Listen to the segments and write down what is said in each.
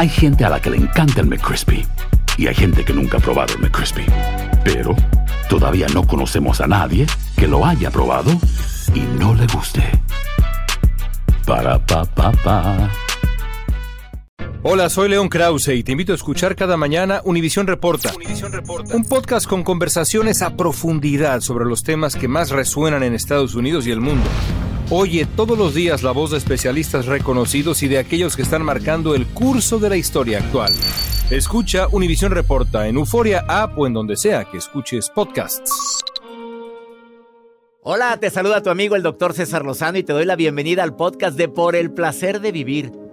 Hay gente a la que le encanta el McCrispy y hay gente que nunca ha probado el McCrispy. Pero todavía no conocemos a nadie que lo haya probado y no le guste. Para pa pa pa. Hola, soy León Krause y te invito a escuchar cada mañana Univisión Reporta, un podcast con conversaciones a profundidad sobre los temas que más resuenan en Estados Unidos y el mundo. Oye todos los días la voz de especialistas reconocidos y de aquellos que están marcando el curso de la historia actual. Escucha Univisión Reporta en Euforia App o en donde sea que escuches podcasts. Hola, te saluda tu amigo el doctor César Lozano y te doy la bienvenida al podcast de Por el Placer de Vivir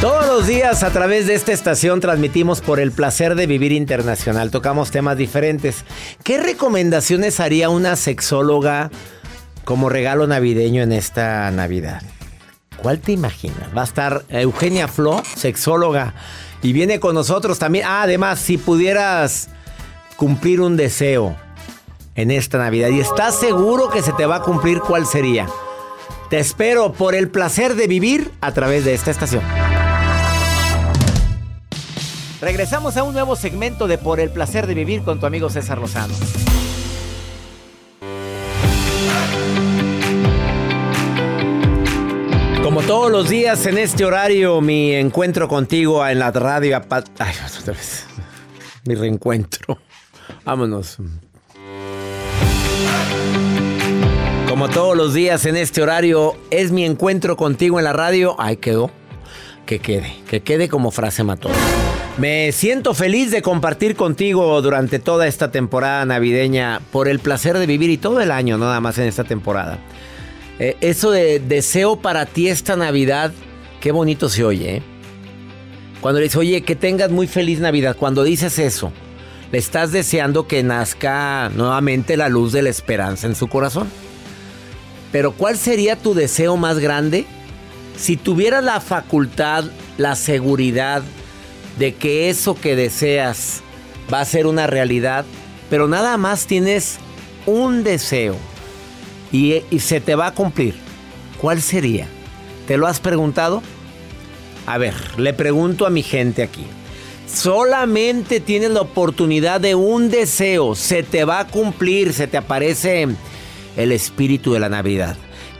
Todos los días a través de esta estación transmitimos por el placer de vivir internacional. Tocamos temas diferentes. ¿Qué recomendaciones haría una sexóloga como regalo navideño en esta Navidad? ¿Cuál te imaginas? Va a estar Eugenia Flo, sexóloga, y viene con nosotros también. Ah, además, si pudieras cumplir un deseo en esta Navidad y estás seguro que se te va a cumplir, ¿cuál sería? Te espero por el placer de vivir a través de esta estación. Regresamos a un nuevo segmento de Por el placer de vivir con tu amigo César Lozano. Como todos los días en este horario, mi encuentro contigo en la radio. Ay, otra vez. Mi reencuentro. Vámonos. Como todos los días en este horario, es mi encuentro contigo en la radio. Ay, quedó. Que quede, que quede como frase matón. Me siento feliz de compartir contigo durante toda esta temporada navideña por el placer de vivir y todo el año, nada más en esta temporada. Eh, eso de deseo para ti esta Navidad, qué bonito se oye. ¿eh? Cuando le dices, oye, que tengas muy feliz Navidad, cuando dices eso, le estás deseando que nazca nuevamente la luz de la esperanza en su corazón. Pero ¿cuál sería tu deseo más grande? Si tuvieras la facultad, la seguridad, de que eso que deseas va a ser una realidad, pero nada más tienes un deseo y, se te va a cumplir. ¿Cuál sería? ¿Te lo has preguntado? A ver, le pregunto a mi gente aquí. Solamente tienes la oportunidad de un deseo, se te va a cumplir, se te aparece el espíritu de la Navidad.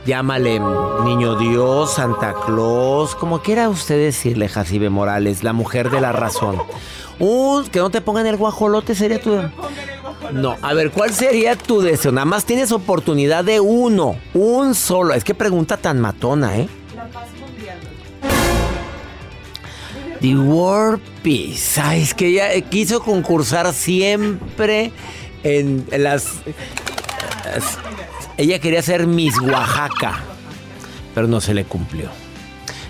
Llámale Niño Dios, Santa Claus, como quiera usted decirle, Jacibe Morales, la mujer de la razón. Uh, que no te pongan el guajolote sería tu... No, a ver, ¿cuál sería tu deseo? Nada más tienes oportunidad de uno, un solo. Es que pregunta tan matona, ¿eh? La paz mundial. The World Peace. Ay, es que ella quiso concursar siempre en las ella quería ser Miss Oaxaca, pero no se le cumplió.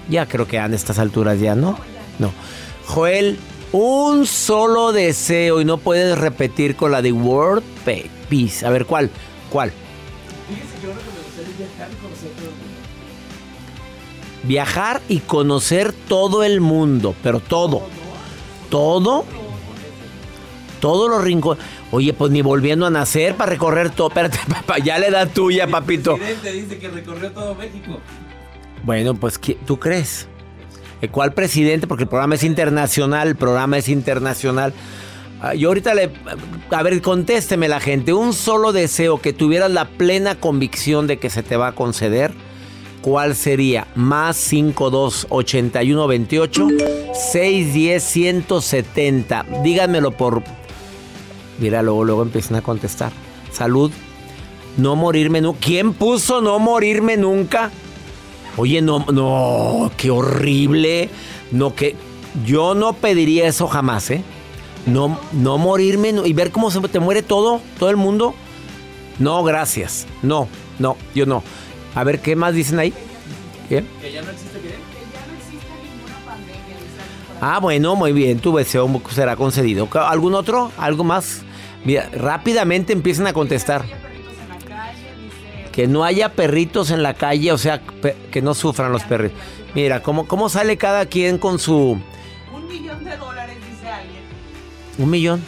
Ya creo que a estas alturas ya no. No. Joel, un solo deseo y no puedes repetir con la de World Peace. A ver, ¿cuál? ¿Cuál? Viajar y conocer todo el mundo, pero todo. Todo. Todos los rincones. Oye, pues ni volviendo a nacer para recorrer todo. Espérate, papá, ya le da tuya, papito. El presidente dice que recorrió todo México. Bueno, pues ¿tú crees? ¿Cuál presidente? Porque el programa es internacional, el programa es internacional. Ah, yo ahorita le... A ver, contésteme la gente. Un solo deseo que tuvieras la plena convicción de que se te va a conceder. ¿cuál sería? Más 52 81 28 610 170. Díganmelo por. Mira, luego, luego empiezan a contestar. Salud. No morirme nunca. ¿Quién puso no morirme nunca? Oye, no, no, qué horrible. No, que. Yo no pediría eso jamás, ¿eh? No, no morirme y ver cómo se te muere todo, todo el mundo. No, gracias. No, no, yo no. A ver, ¿qué más dicen ahí? ¿Qué? Que ya no existe qué? Ah, bueno, muy bien, tu deseo será concedido. ¿Algún otro? ¿Algo más? Mira, rápidamente empiezan a contestar. Que no haya perritos en la calle, o sea, que no sufran los perritos. Mira, ¿cómo, ¿cómo sale cada quien con su... Un millón de dólares, dice alguien. ¿Un millón?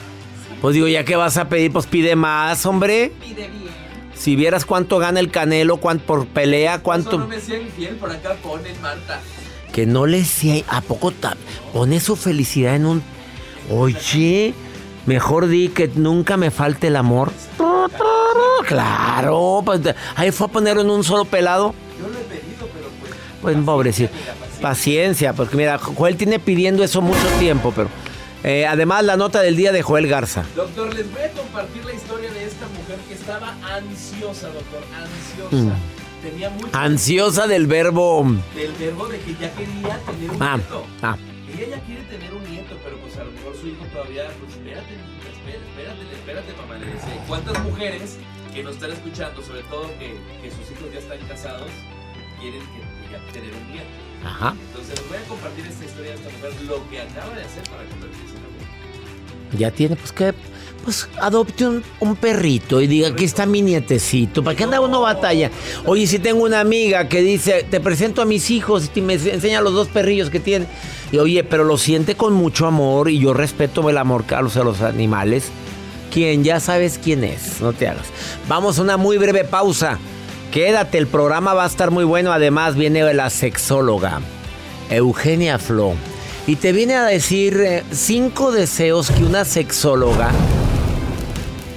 Pues digo, ya que vas a pedir, pues pide más, hombre. Pide bien. Si vieras cuánto gana el Canelo, cuánto por pelea, cuánto. no me sea infiel, por acá ponen Marta. Que no le sea. ¿A poco pone su felicidad en un. Oye, mejor di que nunca me falte el amor. Claro, pues ahí fue a ponerlo en un solo pelado. Yo lo he pedido, pero pues. Pues pobrecito. Paciencia, porque mira, Joel tiene pidiendo eso mucho tiempo, pero. Eh, además, la nota del día de Joel Garza. Doctor, les voy a compartir la historia de esta mujer que estaba ansiosa, doctor, ansiosa. Mm. Tenía mucho... Ansiosa del verbo... Del verbo de que ya quería tener un ah, nieto. Ah. Ella ya quiere tener un nieto, a lo mejor su hijo todavía, pues espérate, espérate, espérate, espérate, mamá, le dice. ¿Cuántas mujeres que nos están escuchando, sobre todo que, que sus hijos ya están casados, quieren que, ya tener un nieto? Ajá. Entonces les voy a compartir esta historia de esta mujer, lo que acaba de hacer para convertirse en mujer. Ya tiene, pues que, pues adopte un, un, perrito y diga, aquí está mi nietecito. ¿Para qué anda uno batalla? Oye, si tengo una amiga que dice, te presento a mis hijos y me enseña los dos perrillos que tiene. Y oye, pero lo siente con mucho amor y yo respeto el amor a los, a los animales. Quien ya sabes quién es, no te hagas. Vamos a una muy breve pausa. Quédate, el programa va a estar muy bueno. Además, viene la sexóloga, Eugenia Flo. Y te viene a decir eh, cinco deseos que una sexóloga.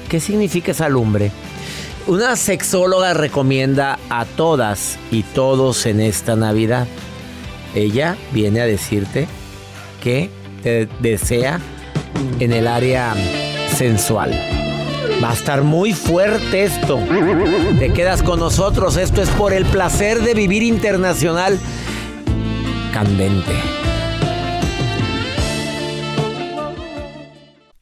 ¿Qué significa esa lumbre? Una sexóloga recomienda a todas y todos en esta Navidad. Ella viene a decirte que te desea en el área sensual. Va a estar muy fuerte esto. Te quedas con nosotros. Esto es por el placer de vivir internacional. Candente.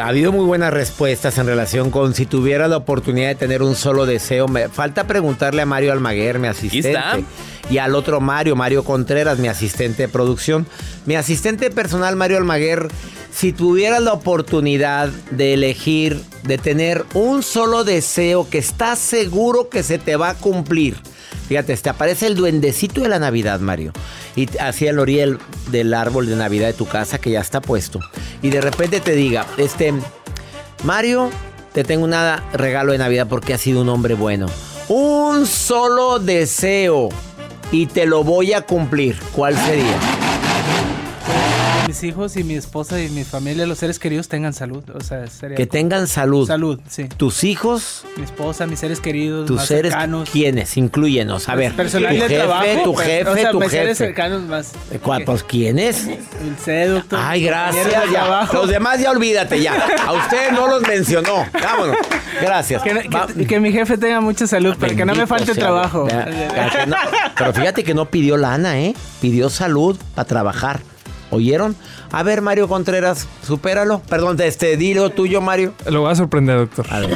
Ha habido muy buenas respuestas en relación con si tuviera la oportunidad de tener un solo deseo. Me falta preguntarle a Mario Almaguer, mi asistente. Y al otro Mario, Mario Contreras, mi asistente de producción. Mi asistente personal, Mario Almaguer, si tuviera la oportunidad de elegir, de tener un solo deseo que estás seguro que se te va a cumplir. Fíjate, te aparece el duendecito de la Navidad, Mario. Y hacia el oriel del árbol de Navidad de tu casa que ya está puesto y de repente te diga, este, Mario, te tengo un regalo de Navidad porque has sido un hombre bueno. Un solo deseo y te lo voy a cumplir. ¿Cuál sería? Mis hijos y mi esposa y mi familia, los seres queridos tengan salud. O sea, sería Que tengan salud. salud, sí. Tus hijos, Mi esposa, mis seres queridos, tus más seres, cercanos. ¿quiénes? Incluyenos. A ver, tu personal jefe, de trabajo, tu pero- jefe, o sea, tu mis seres jefe. cercanos más. ¿Cuál? Pues, ¿quiénes? El C, doctor. Ay, gracias. ya. Los demás ya olvídate ya. A usted no los mencionó. Vámonos. Gracias. Que, que- mi jefe tenga mucha salud para que no me falte sea trabajo. Para no- pero fíjate que no pidió lana, ¿eh? Pidió salud para trabajar. ¿Oyeron? A ver, Mario Contreras, supéralo. Perdón, este, dilo tuyo, Mario. Lo voy a sorprender, doctor. A ver.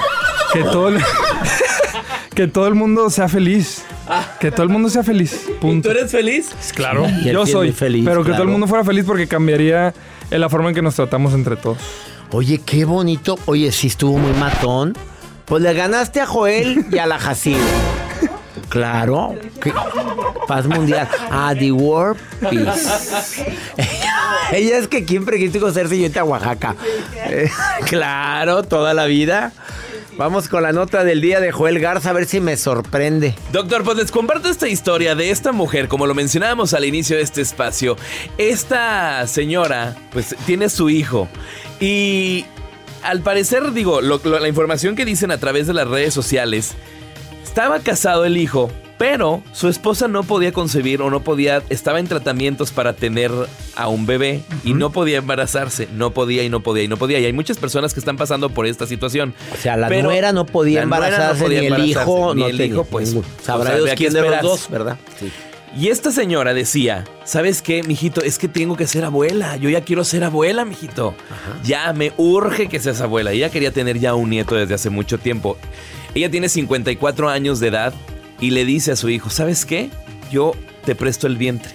Que todo el, que todo el mundo sea feliz. Que todo el mundo sea feliz. Punto. ¿Tú eres feliz? Claro, Y él yo soy feliz, pero que todo claro. el mundo fuera feliz porque cambiaría en la forma en que nos tratamos entre todos. Oye, qué bonito. Oye, sí estuvo muy matón. Pues le ganaste a Joel y a la Jacibe. Claro. ¿Qué? Paz mundial. A The World Peace. Ella es que siempre quiso y irte a Oaxaca. Eh, claro, toda la vida. Vamos con la nota del día de Joel Garza a ver si me sorprende. Doctor, pues les comparto esta historia de esta mujer, como lo mencionábamos al inicio de este espacio. Esta señora, pues tiene su hijo y al parecer, digo, la información que dicen a través de las redes sociales, estaba casado el hijo, pero su esposa no podía concebir o no podía, estaba en tratamientos para tener a un bebé y no podía embarazarse, no podía y no podía y no podía. Y hay muchas personas que están pasando por esta situación. O sea, la Pero nuera no podía no embarazarse, podía ni el hijo, ni no el tenía hijo, pues, ningún. Sabrá o sea, Dios quién de los dos, ¿verdad? Sí. Y esta señora decía, ¿sabes qué, mijito? Es que tengo que ser abuela. Yo ya quiero ser abuela, mijito. Ya me urge que seas abuela. Ella quería tener ya un nieto desde hace mucho tiempo. Ella tiene 54 años de edad y le dice a su hijo, ¿sabes qué? Yo te presto el vientre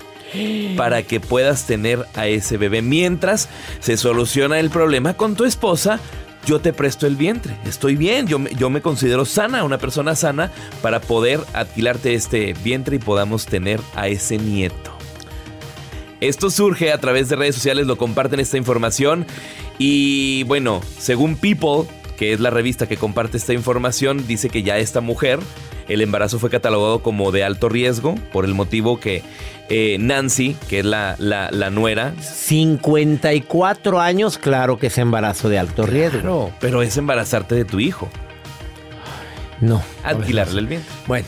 para que puedas tener a ese bebé. Mientras se soluciona el problema con tu esposa, yo te presto el vientre. Estoy bien, yo, yo me considero sana, una persona sana, para poder alquilarte este vientre y podamos tener a ese nieto. Esto surge a través de redes sociales, lo comparten esta información y bueno, según People, que es la revista que comparte esta información, dice que ya esta mujer, el embarazo fue catalogado como de alto riesgo por el motivo que eh, Nancy, que es la, la, la nuera, 54 años, claro que es embarazo de alto riesgo. pero es embarazarte de tu hijo, No. alquilarle el vientre. Bueno.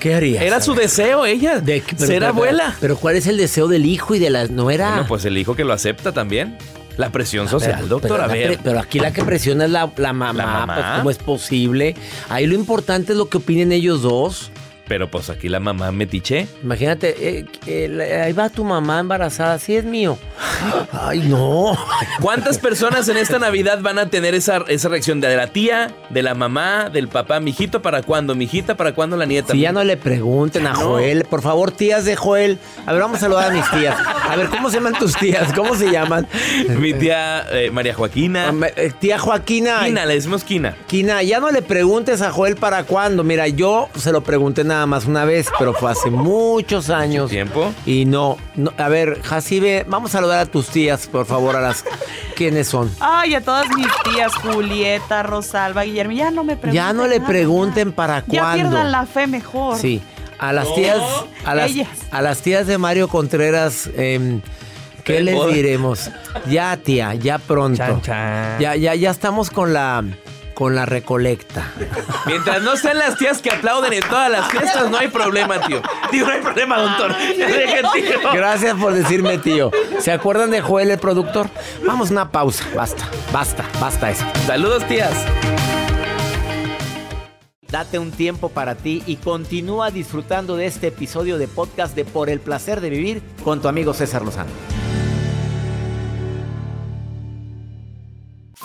¿Qué harías? Era su deseo ella, De pero- ser pero- abuela. Pero ¿cuál es el deseo del hijo y de la nuera? Bueno, pues el hijo que lo acepta también. La presión social, doctor, pero, a ver. pero aquí la que presiona es la, la mamá, La mamá. pues cómo es posible. Ahí lo importante es lo que opinen ellos dos. Pero pues aquí la mamá metiche. Imagínate, eh, eh, ahí va tu mamá embarazada, sí es mío. Ay, no. ¿Cuántas personas en esta Navidad van a tener esa, esa reacción de la tía, de la mamá, del papá? Mijito, ¿para cuándo? Mijita, ¿para cuándo la nieta? Si ya no le pregunten a No. Joel, por favor, tías de Joel. A ver, vamos a saludar a mis tías. A ver, ¿cómo se llaman tus tías? ¿Cómo se llaman? Mi tía eh, María Joaquina. Eh, Tía Joaquina. Quina, le decimos Quina. Quina, ya no le preguntes a Joel para cuándo. Mira, yo se lo pregunté nada más una vez, pero fue hace muchos años. ¿Tiempo? Y no, no- a ver, Jacibe, vamos a saludar a tus tías, por favor, a las... ¿Quiénes son? Ay, a todas mis tías, Julieta, Rosalba, Guillermo, ya no me pregunten. Ya no le nada, pregunten para Ya cuándo. pierdan la fe mejor. Sí, a las tías, a las, ellas. a las tías de Mario Contreras, em, ¿qué les diremos? Ya, tía, ya pronto. Chan, chan. Ya, ya, ya estamos con la, con la recolecta. Mientras no sean las tías que aplauden en todas las fiestas, no hay problema, tío. Digo, no hay problema, doctor. Tío. Gracias por decirme, tío. ¿Se acuerdan de Joel, el productor? Vamos a una pausa. Basta, basta, basta eso. Saludos, tías. Date un tiempo para ti y continúa disfrutando de este episodio de podcast de Por el placer de vivir con tu amigo César Lozano.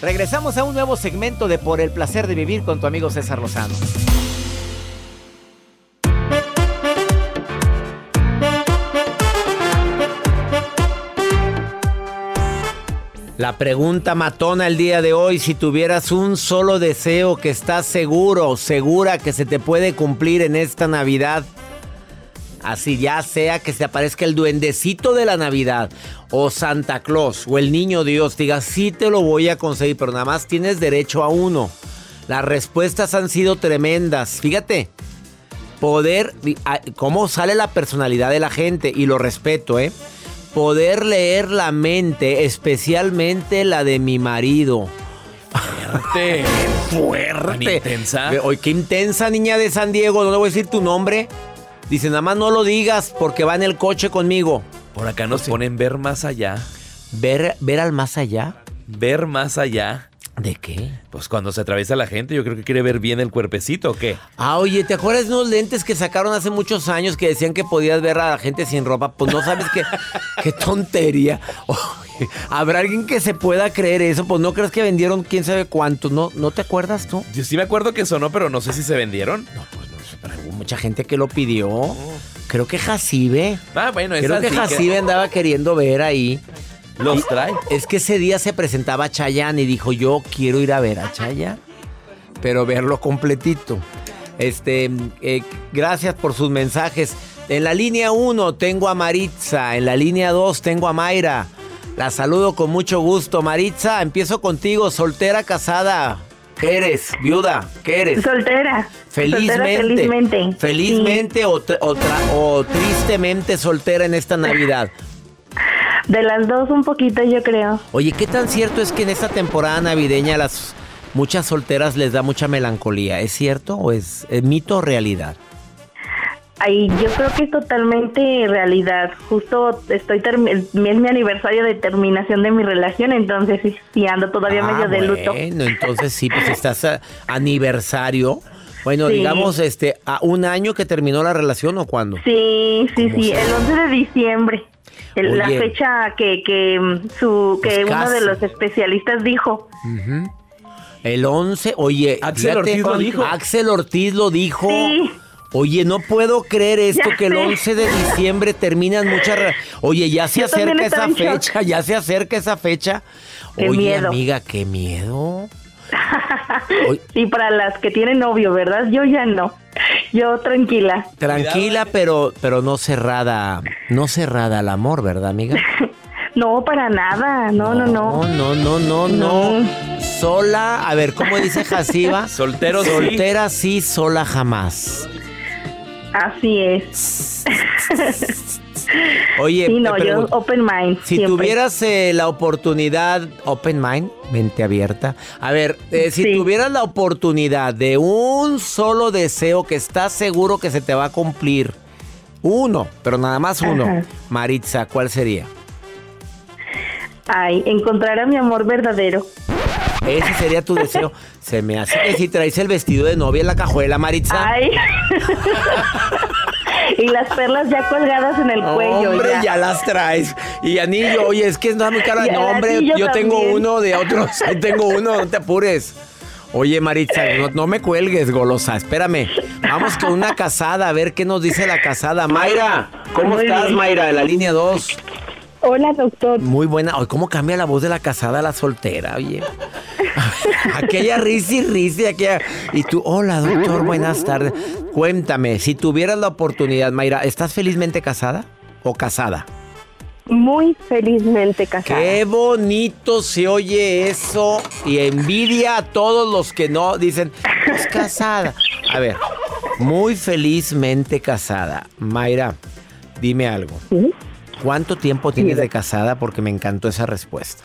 Regresamos a un nuevo segmento de Por el placer de vivir con tu amigo César Lozano. La pregunta matona el día de hoy, si tuvieras un solo deseo que estás seguro, segura que se te puede cumplir en esta Navidad, así ya sea que se aparezca el duendecito de la Navidad o Santa Claus o el niño Dios, diga, sí te lo voy a conseguir, pero nada más tienes derecho a uno. Las respuestas han sido tremendas, fíjate. Poder, cómo sale la personalidad de la gente y lo respeto, ¿eh? poder leer la mente, especialmente la de mi marido. Fuerte. Fuerte. intensa. Hoy qué intensa niña de San Diego, no le voy a decir tu nombre. Dice, nada más no lo digas porque va en el coche conmigo. Por acá nos ponen ver más allá. ¿Ver, ver al más allá? Ver más allá. ¿De qué? Pues cuando se atraviesa la gente, yo creo que quiere ver bien el cuerpecito, ¿o qué? Ah, oye, ¿te acuerdas de unos lentes que sacaron hace muchos años que decían que podías ver a la gente sin ropa? Pues no sabes qué, qué tontería. Oye, ¿Habrá alguien que se pueda creer eso? Pues no crees que vendieron quién sabe cuánto, ¿no? ¿No te acuerdas tú? Yo sí me acuerdo que sonó, pero no sé si se vendieron. No, pues no pero hubo mucha gente que lo pidió. Creo que Jacibe. Ah, bueno, Creo esa que Jacibe andaba queriendo ver ahí. Los trae. Es que ese día se presentaba Chayanne y dijo, yo quiero ir a ver a Chayanne, pero verlo completito. Este, eh, gracias por sus mensajes. En la línea 1 tengo a Maritza, en la línea 2 tengo a Mayra. La saludo con mucho gusto. Maritza, empiezo contigo, soltera, casada. ¿Qué eres? ¿Viuda? ¿Qué eres? Soltera. Felizmente. Soltera, felizmente. Felizmente o, o o tristemente soltera en esta Navidad. De las dos un poquito, yo creo. Oye, ¿qué tan cierto es que en esta temporada navideña a las muchas solteras les da mucha melancolía? ¿Es cierto o es, mito o realidad? Ay, yo creo que es totalmente realidad. Justo estoy es mi aniversario de terminación de mi relación, entonces sí, ando todavía Ah, medio de luto. Bueno, entonces sí, pues estás a aniversario. Bueno, Sí. digamos, este, a un año que terminó la relación o cuándo? Sí, sí, ¿Cómo sí, el 11 de diciembre. El- la fecha que, que mm, su que Pues uno de los especialistas dijo. El 11, oye, Axel Ortiz lo dijo. Axel Ortiz lo dijo. Sí. Oye, no puedo creer esto Ya que el sé. 11 de diciembre terminan muchas... Oye, ya se Yo acerca esa fecha, ya se acerca esa fecha. Qué Oye, miedo. amiga, qué miedo. Sí, para las que tienen novio, ¿verdad? Yo ya no. Yo tranquila. Tranquila, pero, pero no cerrada, no cerrada al amor, ¿verdad, amiga? No, para nada. No, no, no. No, no, no, no, no. Sola, a ver, ¿cómo dice Jasiba? Soltero sí. Soltera sí, sola jamás. Así es. Oye, Sí, no, yo open mind. si siempre. tuvieras eh, la oportunidad, open mind, mente abierta. A ver, eh, si Sí. tuvieras la oportunidad de un solo deseo que estás seguro que se te va a cumplir, uno, pero nada más uno, Ajá. Maritza, ¿cuál sería? Ay, encontrar a mi amor verdadero. Ese sería tu deseo. Se me hace que si traes el vestido de novia en la cajuela, Maritza. Ay. y las perlas ya colgadas en el cuello. hombre, ya. ya. las traes. Y anillo, oye, es que está muy cara. No, hombre, yo tengo uno de otros. Ahí tengo uno, no te apures. Oye, Maritza, no, no me cuelgues, golosa. Espérame. Vamos con una casada, a ver qué nos dice la casada. Mayra, ¿cómo Muy estás, bien. Mayra? De la línea 2. Hola, doctor. Muy buena. Oye, ¿cómo cambia la voz de la casada a la soltera, oye? aquella risa y risa y aquella... Y tú, hola, doctor, buenas tardes. Cuéntame, si tuvieras la oportunidad, Mayra, ¿estás felizmente casada o casada? Muy felizmente casada. Qué bonito se oye eso y envidia a todos los que no dicen, es casada. A ver, muy felizmente casada. Mayra, dime algo. Sí. ¿Cuánto tiempo tienes de casada? Porque me encantó esa respuesta.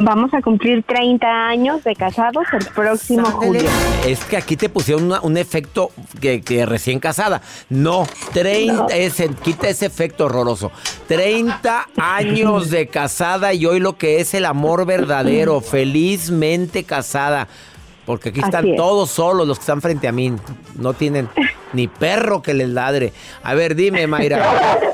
Vamos a cumplir 30 años de casados el próximo julio. Es que aquí te pusieron una- un efecto que, que recién casada. No, 30, ese, quita ese efecto horroroso. 30 años de casada y hoy lo que es el amor verdadero, felizmente casada. Porque aquí Así están es. todos solos los que están frente a mí. No tienen ni perro que les ladre. A ver, dime, Mayra.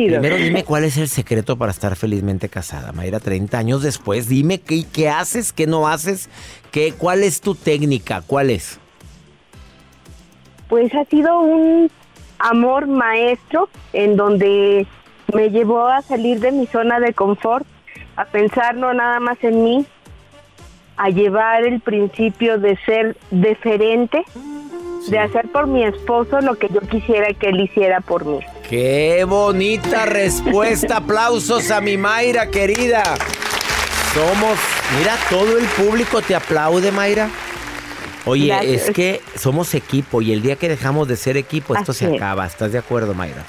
Chido. Primero dime cuál es el secreto para estar felizmente casada, Mayra, 30 años después. Dime qué, qué haces, qué no haces, qué, cuál es tu técnica, cuál es. Pues ha sido un amor maestro en donde me llevó a salir de mi zona de confort, a pensar no nada más en mí, a llevar el principio de ser deferente, de hacer por mi esposo lo que yo quisiera que él hiciera por mí. Qué bonita respuesta. Aplausos a mi Mayra querida. Somos, mira, todo el público te aplaude, Mayra. Oye, Gracias. es que somos equipo y el día que dejamos de ser equipo, esto Así se acaba. ¿Estás de acuerdo, Mayra?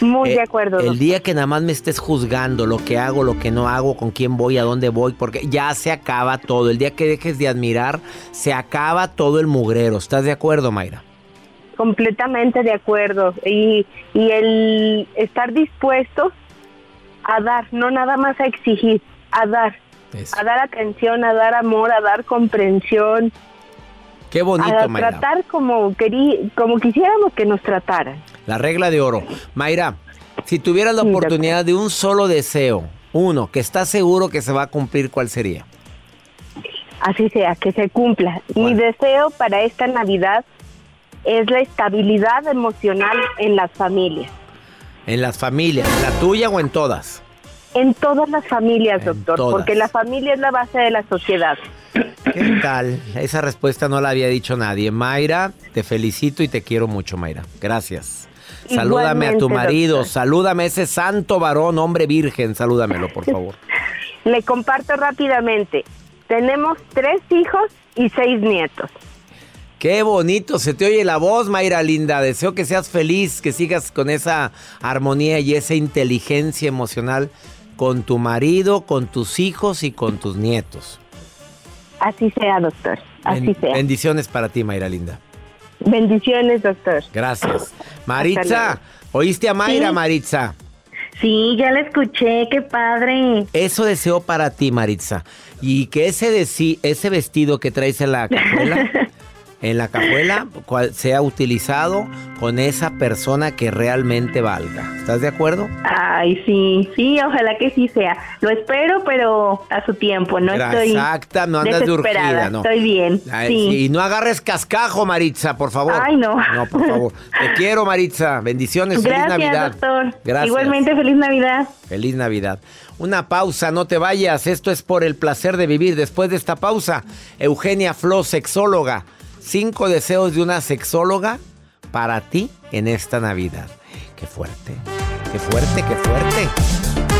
Muy Eh, de acuerdo. El día que nada más me estés juzgando lo que hago, lo que no hago, con quién voy, a dónde voy, porque ya se acaba todo. El día que dejes de admirar, se acaba todo el mugrero. ¿Estás de acuerdo, Mayra? Completamente de acuerdo. Y, y el estar dispuestos a dar, no nada más a exigir, a dar. Eso. A dar atención, a dar amor, a dar comprensión, Qué bonito, a Mayra. tratar como, querí, como quisiéramos que nos trataran. La regla de oro. Mayra, si tuvieras la oportunidad de un solo deseo, uno, que estás seguro que se va a cumplir, ¿cuál sería? Así sea, que se cumpla. Mi deseo para esta Navidad es la estabilidad emocional en las familias. En las familias, ¿en la tuya o en todas? En todas las familias, doctor, todas. porque la familia es la base de la sociedad. ¿Qué tal? Esa respuesta no la había dicho nadie. Mayra, te felicito y te quiero mucho, Mayra. Gracias. Salúdame a tu marido, doctor. salúdame a ese santo varón, hombre virgen, salúdamelo, por favor. Le comparto rápidamente. Tenemos tres hijos y seis nietos. Qué bonito, se te oye la voz, Mayra linda. Deseo que seas feliz, que sigas con esa armonía y esa inteligencia emocional con tu marido, con tus hijos y con tus nietos. Así sea, doctor. Así Ben- sea. Bendiciones para ti, Mayra linda. Bendiciones, doctor. Gracias. Maritza. ¿oíste a Mayra, Sí. Maritza? Sí, ya la escuché, qué padre. Eso deseo para ti, Maritza. Y que ese, deci- ese vestido que traes en la cajuela, en la cajuela, cual- sea utilizado con esa persona que realmente valga. ¿Estás de acuerdo? Ay, sí, sí, ojalá que sí sea. Lo espero, pero a su tiempo, no estoy Exacta, no andas de urgida, no. Estoy bien, Ay, sí. Y no agarres cascajo, Maritza, por favor. Ay, no. No, por favor. Te quiero, Maritza. Bendiciones. Feliz Gracias, Navidad. doctor. Gracias. Igualmente, feliz Navidad. Feliz Navidad. Una pausa, no te vayas. Esto es por el placer de vivir. Después de esta pausa, Eugenia Flo, sexóloga. Cinco deseos de una sexóloga para ti en esta Navidad. Qué fuerte, qué fuerte, qué fuerte.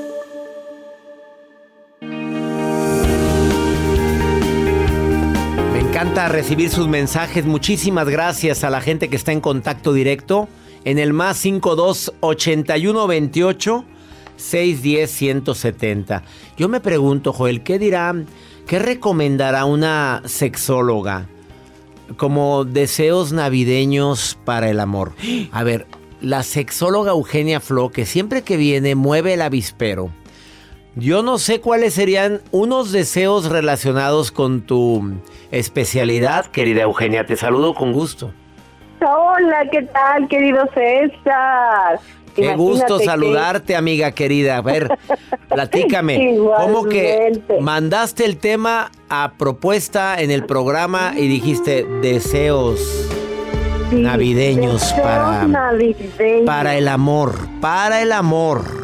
Encanta recibir sus mensajes. Muchísimas gracias a la gente que está en contacto directo en el más 52 81 28 610 170. Yo me pregunto, Joel, ¿qué dirá, qué recomendará una sexóloga como deseos navideños para el amor? A ver, la sexóloga Eugenia Flo, que siempre que viene mueve el avispero. Yo no sé cuáles serían unos deseos relacionados con tu especialidad, querida Eugenia. Te saludo con gusto. Hola, ¿qué tal, querido César? Qué gusto que- saludarte, amiga querida. A ver, platícame. ¿Cómo que mandaste el tema a propuesta en el programa y dijiste deseos Sí, navideños deseos para, navideños. para el amor? Para el amor.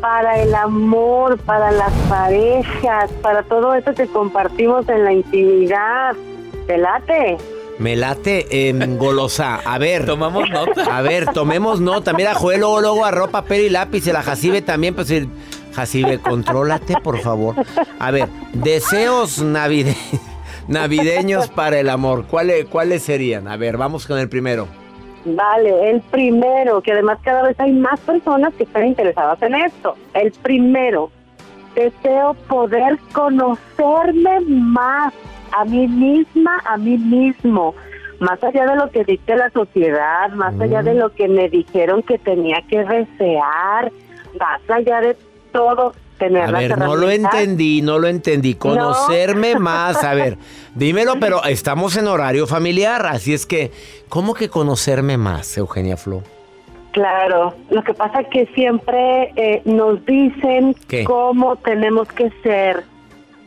Para el amor, para las parejas, para todo eso que compartimos en la intimidad. ¿Te late? Me late golosa. A ver. Tomamos nota. A ver, tomemos nota. Mira, Joel luego, luego agarró papel y lápiz y la Jacibe también. Pues el Jacibe, contrólate, por favor. A ver, deseos navide- navideños para el amor. ¿Cuáles, ¿Cuáles serían? A ver, vamos con el primero. Vale, el primero, que además cada vez hay más personas que están interesadas en esto. El primero, deseo poder conocerme más a mí misma, a mí mismo, más allá de lo que dicte la sociedad, más allá de lo que me dijeron que tenía que desear, más allá de todo. Tener A ver, no lo entendí, no lo entendí. Conocerme más. A ver, dímelo, pero estamos en horario familiar, así es que, ¿cómo que conocerme más, Eugenia Flo? Claro, lo que pasa es que siempre eh, nos dicen ¿Qué? cómo tenemos que ser,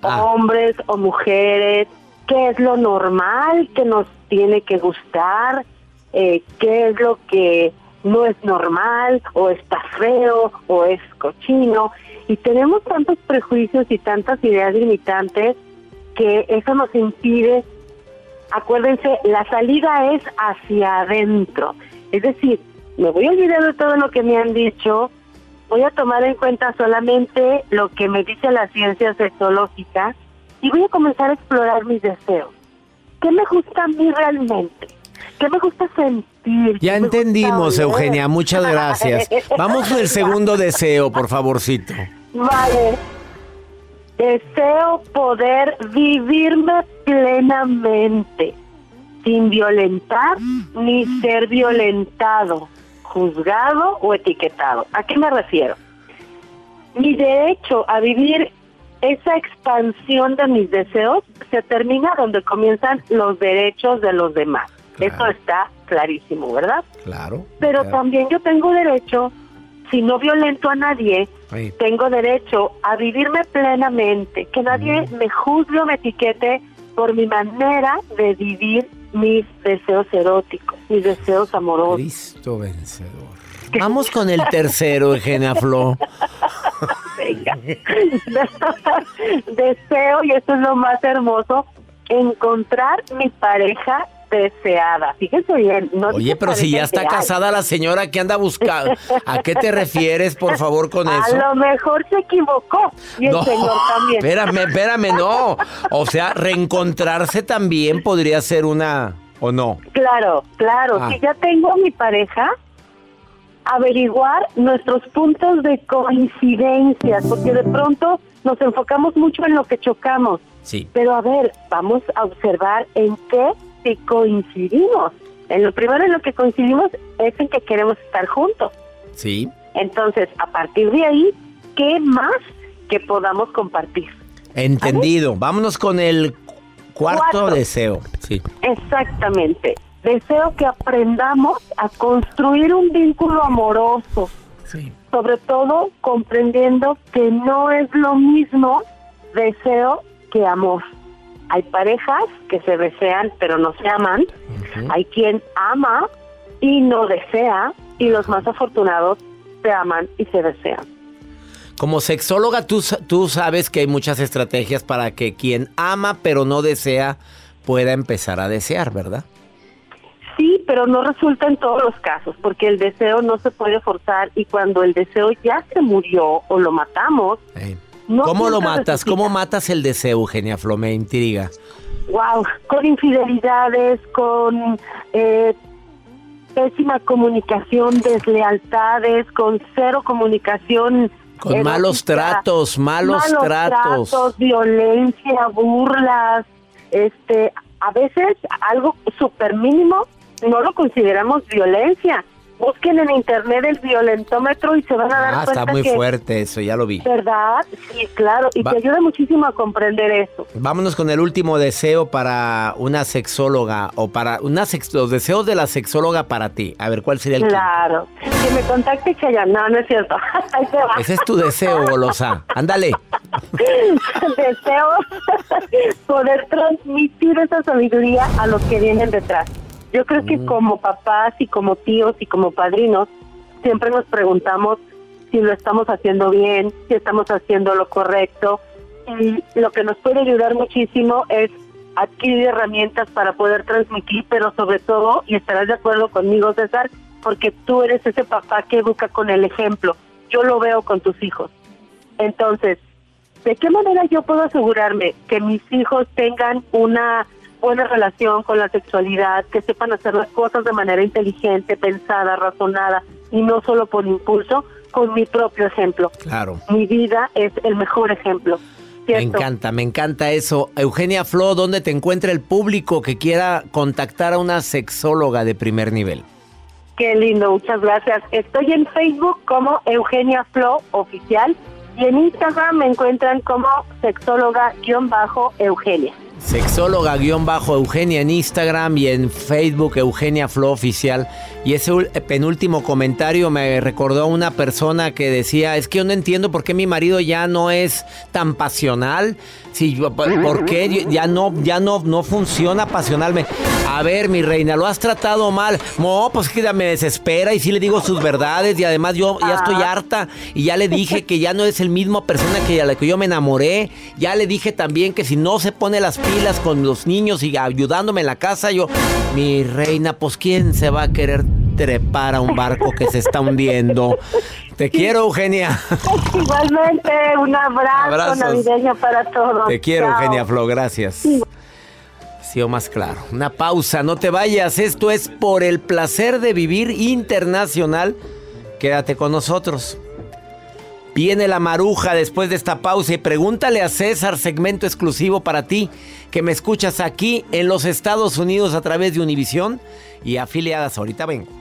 Ah. hombres o mujeres, qué es lo normal que nos tiene que gustar, eh, qué es lo que no es normal, o está feo, o es cochino. Y tenemos tantos prejuicios y tantas ideas limitantes que eso nos impide acuérdense, la salida es hacia adentro. Es decir, me voy a olvidar de todo lo que me han dicho, voy a tomar en cuenta solamente lo que me dice la ciencia sexológica y voy a comenzar a explorar mis deseos. ¿Qué me gusta a mí realmente? ¿Qué me gusta sentir? Ya ¿Qué me gusta entendimos? Eugenia, muchas gracias. Vamos el segundo deseo, por favorcito. Vale. Deseo poder vivirme plenamente, sin violentar ni ser violentado, juzgado o etiquetado. ¿A qué me refiero? Mi derecho a vivir esa expansión de mis deseos se termina donde comienzan los derechos de los demás. Eso está clarísimo, ¿verdad? Claro. Pero también yo tengo derecho, si no violento a nadie, Sí. tengo derecho a vivirme plenamente, que nadie me juzgue o me etiquete por mi manera de vivir mis deseos eróticos, mis deseos amorosos. Cristo vencedor. Vamos con el tercero, Eugenia Flo. Venga. Deseo, y esto es lo más hermoso, encontrar mi pareja deseada. Fíjense bien. No Oye, pero si ya está casada la señora que anda buscando. ¿A qué te refieres, por favor, con eso? A lo mejor se equivocó. Y el señor también. espérame, espérame, no. O sea, reencontrarse también podría ser una, ¿o no? Claro, claro. Ah. Si ya tengo a mi pareja, averiguar nuestros puntos de coincidencias, porque de pronto nos enfocamos mucho en lo que chocamos. Sí. Pero a ver, vamos a observar en qué sí coincidimos. En lo primero en lo que coincidimos es en que queremos estar juntos. Sí. Entonces, a partir de ahí, ¿qué más que podamos compartir? Entendido. Vámonos con el cuarto Cuatro. deseo. Sí. Exactamente. Deseo que aprendamos a construir un vínculo amoroso. Sobre todo comprendiendo que no es lo mismo deseo que amor. Hay parejas que se desean pero no se aman. Hay quien ama y no desea. Y los más afortunados se aman y se desean. Como sexóloga, tú, tú sabes que hay muchas estrategias para que quien ama pero no desea pueda empezar a desear, ¿verdad? Sí, pero no resulta en todos los casos, porque el deseo no se puede forzar y cuando el deseo ya se murió o lo matamos, no ¿Cómo lo matas? ¿Cómo matas el deseo, Eugenia Flo? Me intriga. Wow, con infidelidades, con eh, pésima comunicación, deslealtades, con cero comunicación. Con erótica, malos tratos, malos, tratos. violencia, burlas, este, a veces algo súper mínimo no lo consideramos violencia. Busquen en internet el violentómetro y se van a dar Ah, cuenta está muy que, fuerte eso, ya lo vi. ¿verdad? Sí, claro, y Va- te ayuda muchísimo a comprender eso. Vámonos con el último deseo para una sexóloga o para una sex- los deseos de la sexóloga para ti. A ver, ¿cuál sería el quinto? Claro. Que me contacte Chayanne. No, no es cierto. Ahí te va. Ese es tu deseo, golosa. Ándale. Deseo poder transmitir esa sabiduría a los que vienen detrás. Yo creo Mm. que como papás y como tíos y como padrinos, siempre nos preguntamos si lo estamos haciendo bien, si estamos haciendo lo correcto. Y lo que nos puede ayudar muchísimo es adquirir herramientas para poder transmitir, pero sobre todo, y estarás de acuerdo conmigo, César, porque tú eres ese papá que educa con el ejemplo. Yo lo veo con tus hijos. Entonces, ¿de qué manera yo puedo asegurarme que mis hijos tengan una buena relación con la sexualidad, que sepan hacer las cosas de manera inteligente, pensada, razonada y no solo por impulso? Con mi propio ejemplo. Claro. Mi vida es el mejor ejemplo. Me encanta, me encanta eso. Eugenia Flo, ¿dónde te encuentra el público que quiera contactar a una sexóloga de primer nivel? Qué lindo, muchas gracias. Estoy en Facebook como Eugenia Flo Oficial y en Instagram me encuentran como sexóloga-eugenia. Sexóloga-Eugenia en Instagram y en Facebook Eugenia Flo Oficial. Y ese penúltimo comentario me recordó una persona que decía, es que yo no entiendo por qué mi marido ya no es tan pasional. Si yo- por qué ya no, ya no, no funciona pasionalmente. A ver, mi reina, lo has tratado mal. No, pues que ya me desespera y sí le digo sus verdades y además yo ya estoy harta y ya le dije que ya no es el mismo persona que a la que yo me enamoré. Ya le dije también que si no se pone las pilas con los niños y ayudándome en la casa, yo, mi reina, pues quién se va a querer trepar a un barco que se está hundiendo. Te quiero, Eugenia. Igualmente, un abrazo Abrazos. navideño para todos. Te quiero, Chao. Eugenia Flo, gracias. Sí, o más claro. Una pausa, no te vayas. Esto es por el placer de vivir internacional. Quédate con nosotros. Viene la maruja después de esta pausa y pregúntale a César, segmento exclusivo para ti, que me escuchas aquí en los Estados Unidos a través de Univisión y afiliadas. Ahorita vengo.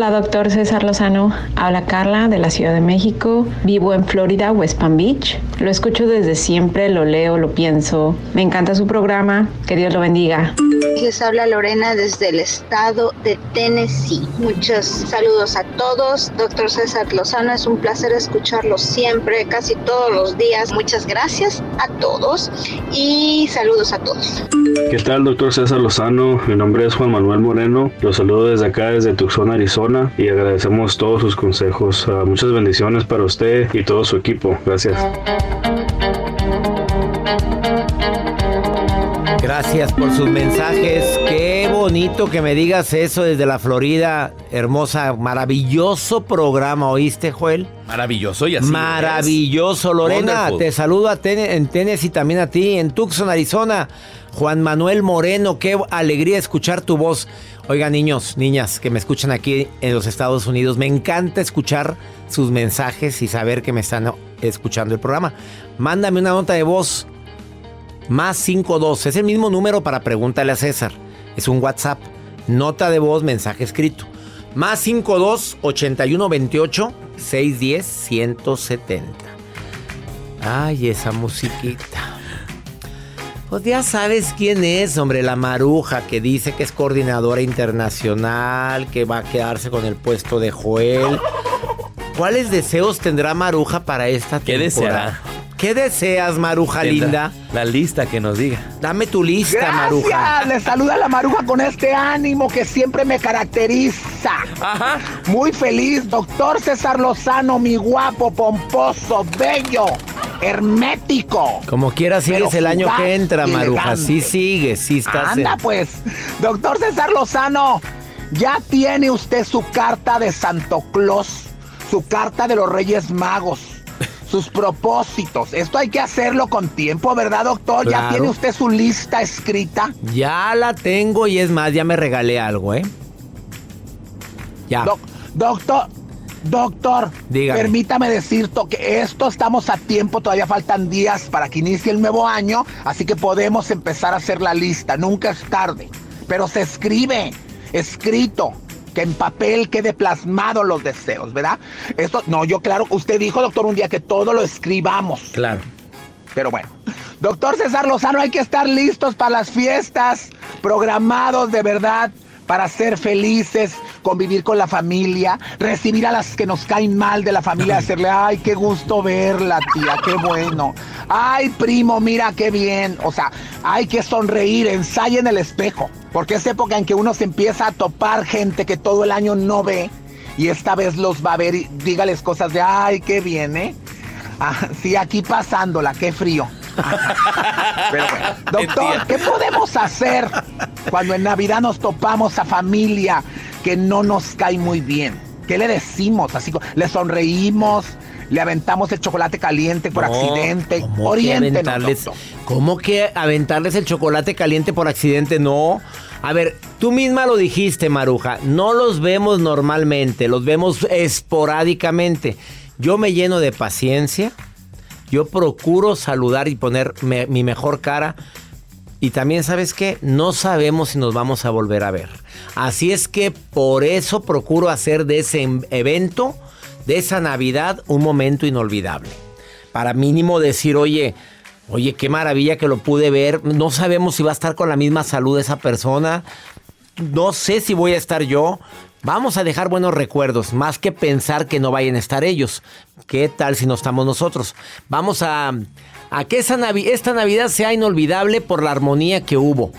Hola, doctor César Lozano. Habla Carla de la Ciudad de México. Vivo en Florida, West Palm Beach. Lo escucho desde siempre, lo leo, lo pienso. Me encanta su programa. Que Dios lo bendiga. Les habla Lorena desde el estado de Tennessee. Muchos saludos a todos. Doctor César Lozano, es un placer escucharlo siempre, casi todos los días. Muchas gracias a todos y saludos a todos. ¿Qué tal, doctor César Lozano? Mi nombre es Juan Manuel Moreno. Los saludo desde acá, desde Tucson, Arizona, y agradecemos todos sus consejos. Ah, muchas bendiciones para usted y todo su equipo. Gracias. Gracias por sus mensajes. Qué bonito que me digas eso desde la Florida. Hermosa, maravilloso programa, ¿oíste, Joel? Maravilloso y así. Maravilloso, Lorena. Wonderful. Te saludo a Ten- en Tennessee también a ti, en Tucson, Arizona. Juan Manuel Moreno, qué alegría escuchar tu voz. Oiga, niños, niñas que me escuchan aquí en los Estados Unidos, me encanta escuchar sus mensajes y saber que me están escuchando el programa. Mándame una nota de voz más 52. Es el mismo número para pregúntale a César. Es un WhatsApp. Nota de voz, mensaje escrito. Más 52 81 28 610 170. Ay, esa musiquita. Pues ya sabes quién es, hombre, la maruja que dice que es coordinadora internacional, que va a quedarse con el puesto de Joel. ¿Cuáles deseos tendrá Maruja para esta ¿Qué temporada? deseará? ¿Qué deseas, Maruja Tendrá linda? La lista que nos diga. Dame tu lista, Gracias, Maruja. le saluda la Maruja con este ánimo que siempre me caracteriza. Muy feliz, doctor César Lozano, mi guapo, pomposo, bello, hermético. Como quiera sigues el año que entra, Maruja. Sí sigues, sí estás. en- Anda pues, doctor César Lozano, ya tiene usted su carta de Santo Claus, su carta de los Reyes Magos. Sus propósitos. Esto hay que hacerlo con tiempo, ¿verdad, doctor? Claro. Ya tiene usted su lista escrita. Ya la tengo y es más, ya me regalé algo, ¿eh? Ya. Doc- doctor, doctor, Dígame. permítame decir to- que esto estamos a tiempo, todavía faltan días para que inicie el nuevo año, así que podemos empezar a hacer la lista, nunca es tarde, pero se escribe, escrito, que en papel quede plasmado los deseos, ¿verdad? Esto, no, yo claro, usted dijo, doctor, un día que todo lo escribamos. Claro. Pero bueno, doctor César Lozano, hay que estar listos para las fiestas, programados de verdad para ser felices, convivir con la familia, recibir a las que nos caen mal de la familia, decirle, ay, qué gusto verla, tía, qué bueno. Ay, primo, mira qué bien. O sea, hay que sonreír, ensayen el espejo, porque es época en que uno se empieza a topar gente que todo el año no ve y esta vez los va a ver y dígales cosas de, ay, qué bien, ¿eh? Ah, sí, aquí pasándola, qué frío. Pero bueno, doctor, ¿qué podemos hacer cuando en Navidad nos topamos a familia que no nos cae muy bien? ¿Qué le decimos? Así, le sonreímos, le aventamos el chocolate caliente por No, accidente. ¿cómo Oriéntenos. ¿Cómo que aventarles el chocolate caliente por accidente? No. A ver, tú misma lo dijiste, Maruja. No los vemos normalmente, los vemos esporádicamente. Yo me lleno de paciencia. Yo procuro saludar y poner mi mejor cara. Y también, ¿sabes qué? No sabemos si nos vamos a volver a ver. Así es que por eso procuro hacer de ese em- evento, de esa Navidad, un momento inolvidable. Para mínimo decir, oye, oye, qué maravilla que lo pude ver. No sabemos si va a estar con la misma salud esa persona. No sé si voy a estar yo. Vamos a dejar buenos recuerdos, más que pensar que no vayan a estar ellos. ¿Qué tal si no estamos nosotros? Vamos a, que esa esta Navidad sea inolvidable por la armonía que hubo,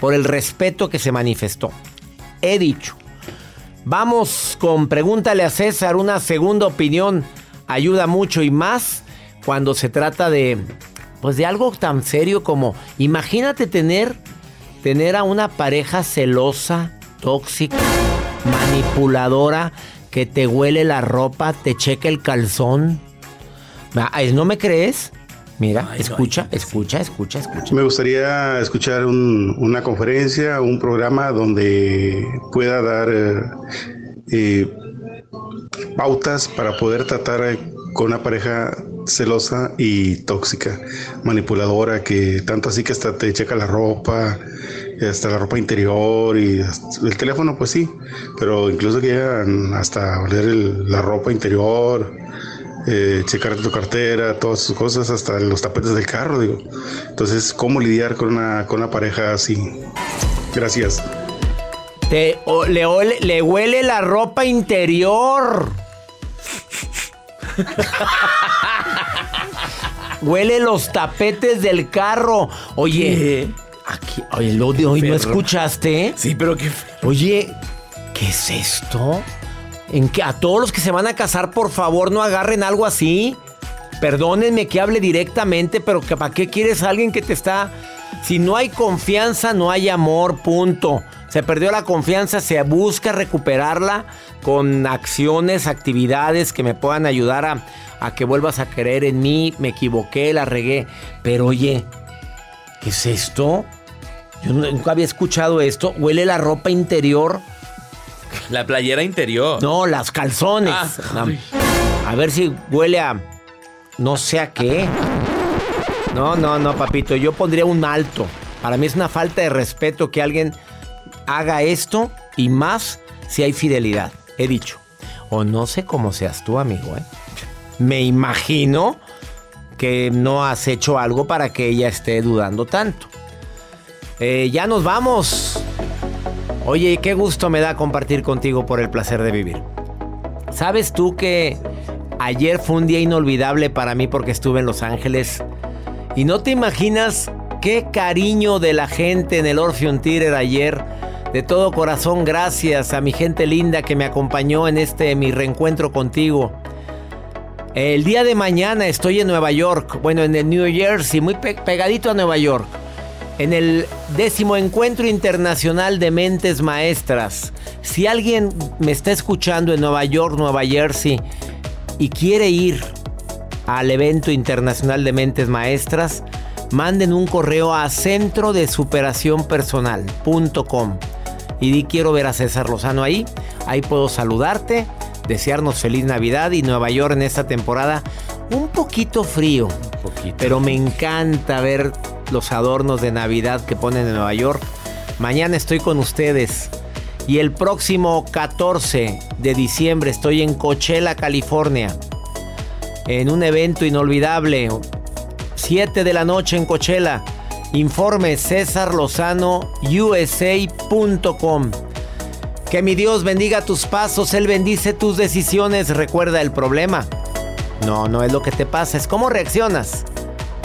por el respeto que se manifestó. He dicho. Vamos con Pregúntale a César, una segunda opinión ayuda mucho y más cuando se trata de pues de algo tan serio como imagínate tener tener a una pareja celosa, tóxica, manipuladora que te huele la ropa, te checa el calzón. Ah, ¿No me crees? Mira, escucha, escucha, escucha, escucha. Me gustaría escuchar un- una conferencia, un programa donde pueda dar eh, eh, pautas para poder tratar con una pareja celosa y tóxica, manipuladora, que tanto así que hasta te checa la ropa, hasta la ropa interior y el teléfono, pues sí, pero incluso que llegan hasta oler el- la ropa interior, eh, checar tu cartera, todas sus cosas, hasta los tapetes del carro, digo. Entonces, ¿cómo lidiar con una, con una pareja así? Gracias. Te, o- le, ole- le huele la ropa interior. Huele los tapetes del carro. Oye, aquí, oye, lo de hoy no escuchaste. Sí, pero qué. Oye, ¿qué es esto? En que a todos los que se van a casar, por favor, no agarren algo así. Perdónenme que hable directamente, pero que ¿para qué quieres a alguien que te está... Si no hay confianza, no hay amor, punto. Se perdió la confianza, se busca recuperarla con acciones, actividades que me puedan ayudar a, a que vuelvas a creer en mí. Me equivoqué, la regué. Pero oye, ¿qué es esto? Yo nunca había escuchado esto. Huele la ropa interior. La playera interior. No, las calzones. Ah. A ver si huele a. No sé a qué. No, no, no, papito. Yo pondría un alto. Para mí es una falta de respeto que alguien haga esto y más si hay fidelidad. He dicho. O no sé cómo seas tú, amigo, ¿eh? Me imagino que no has hecho algo para que ella esté dudando tanto. Eh, ya nos vamos. Oye, qué gusto me da compartir contigo por el placer de vivir. ¿Sabes tú que ayer fue un día inolvidable para mí porque estuve en Los Ángeles? Y no te imaginas qué cariño de la gente en el Orpheum Theater ayer. De todo corazón, gracias a mi gente linda que me acompañó en este mi reencuentro contigo. El día de mañana estoy en Nueva York, bueno, en el New Jersey, muy pe- pegadito a Nueva York, en el décimo encuentro internacional de mentes maestras. Si alguien me está escuchando en Nueva York, Nueva Jersey, y quiere ir al evento internacional de mentes maestras, manden un correo a centro de superación personal.com y di quiero ver a César Lozano ahí. Ahí puedo saludarte, desearnos feliz Navidad y Nueva York en esta temporada un poquito frío. Pero me encanta ver los adornos de Navidad que ponen en Nueva York. Mañana estoy con ustedes. Y el próximo 14 de diciembre estoy en Coachella, California, en un evento inolvidable. 7 de la noche en Coachella. Informe César Lozano USA.com. Que mi Dios bendiga tus pasos, Él bendice tus decisiones. Recuerda el problema. No, no es lo que te pasa, es cómo reaccionas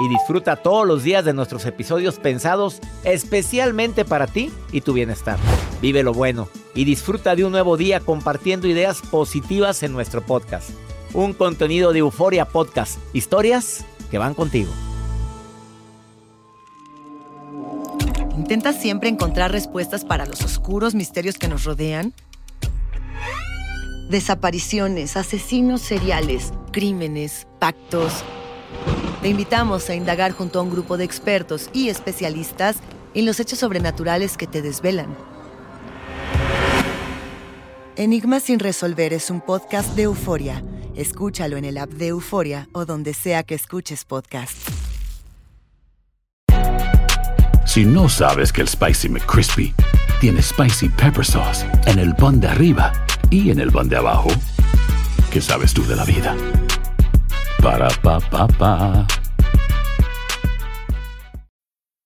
y disfruta todos los días de nuestros episodios pensados especialmente para ti y tu bienestar. Vive lo bueno y disfruta de un nuevo día compartiendo ideas positivas en nuestro podcast. Un contenido de Euforia Podcast, historias que van contigo. ¿Intentas siempre encontrar respuestas para los oscuros misterios que nos rodean? Desapariciones, asesinos seriales, crímenes, pactos. Te invitamos a indagar junto a un grupo de expertos y especialistas en los hechos sobrenaturales que te desvelan. Enigma sin resolver es un podcast de euforia. Escúchalo en el app de Euforia o donde sea que escuches podcast. Si no sabes que el Spicy McCrispy tiene Spicy Pepper Sauce en el pan de arriba y en el pan de abajo, ¿qué sabes tú de la vida? Para, pa, pa, pa.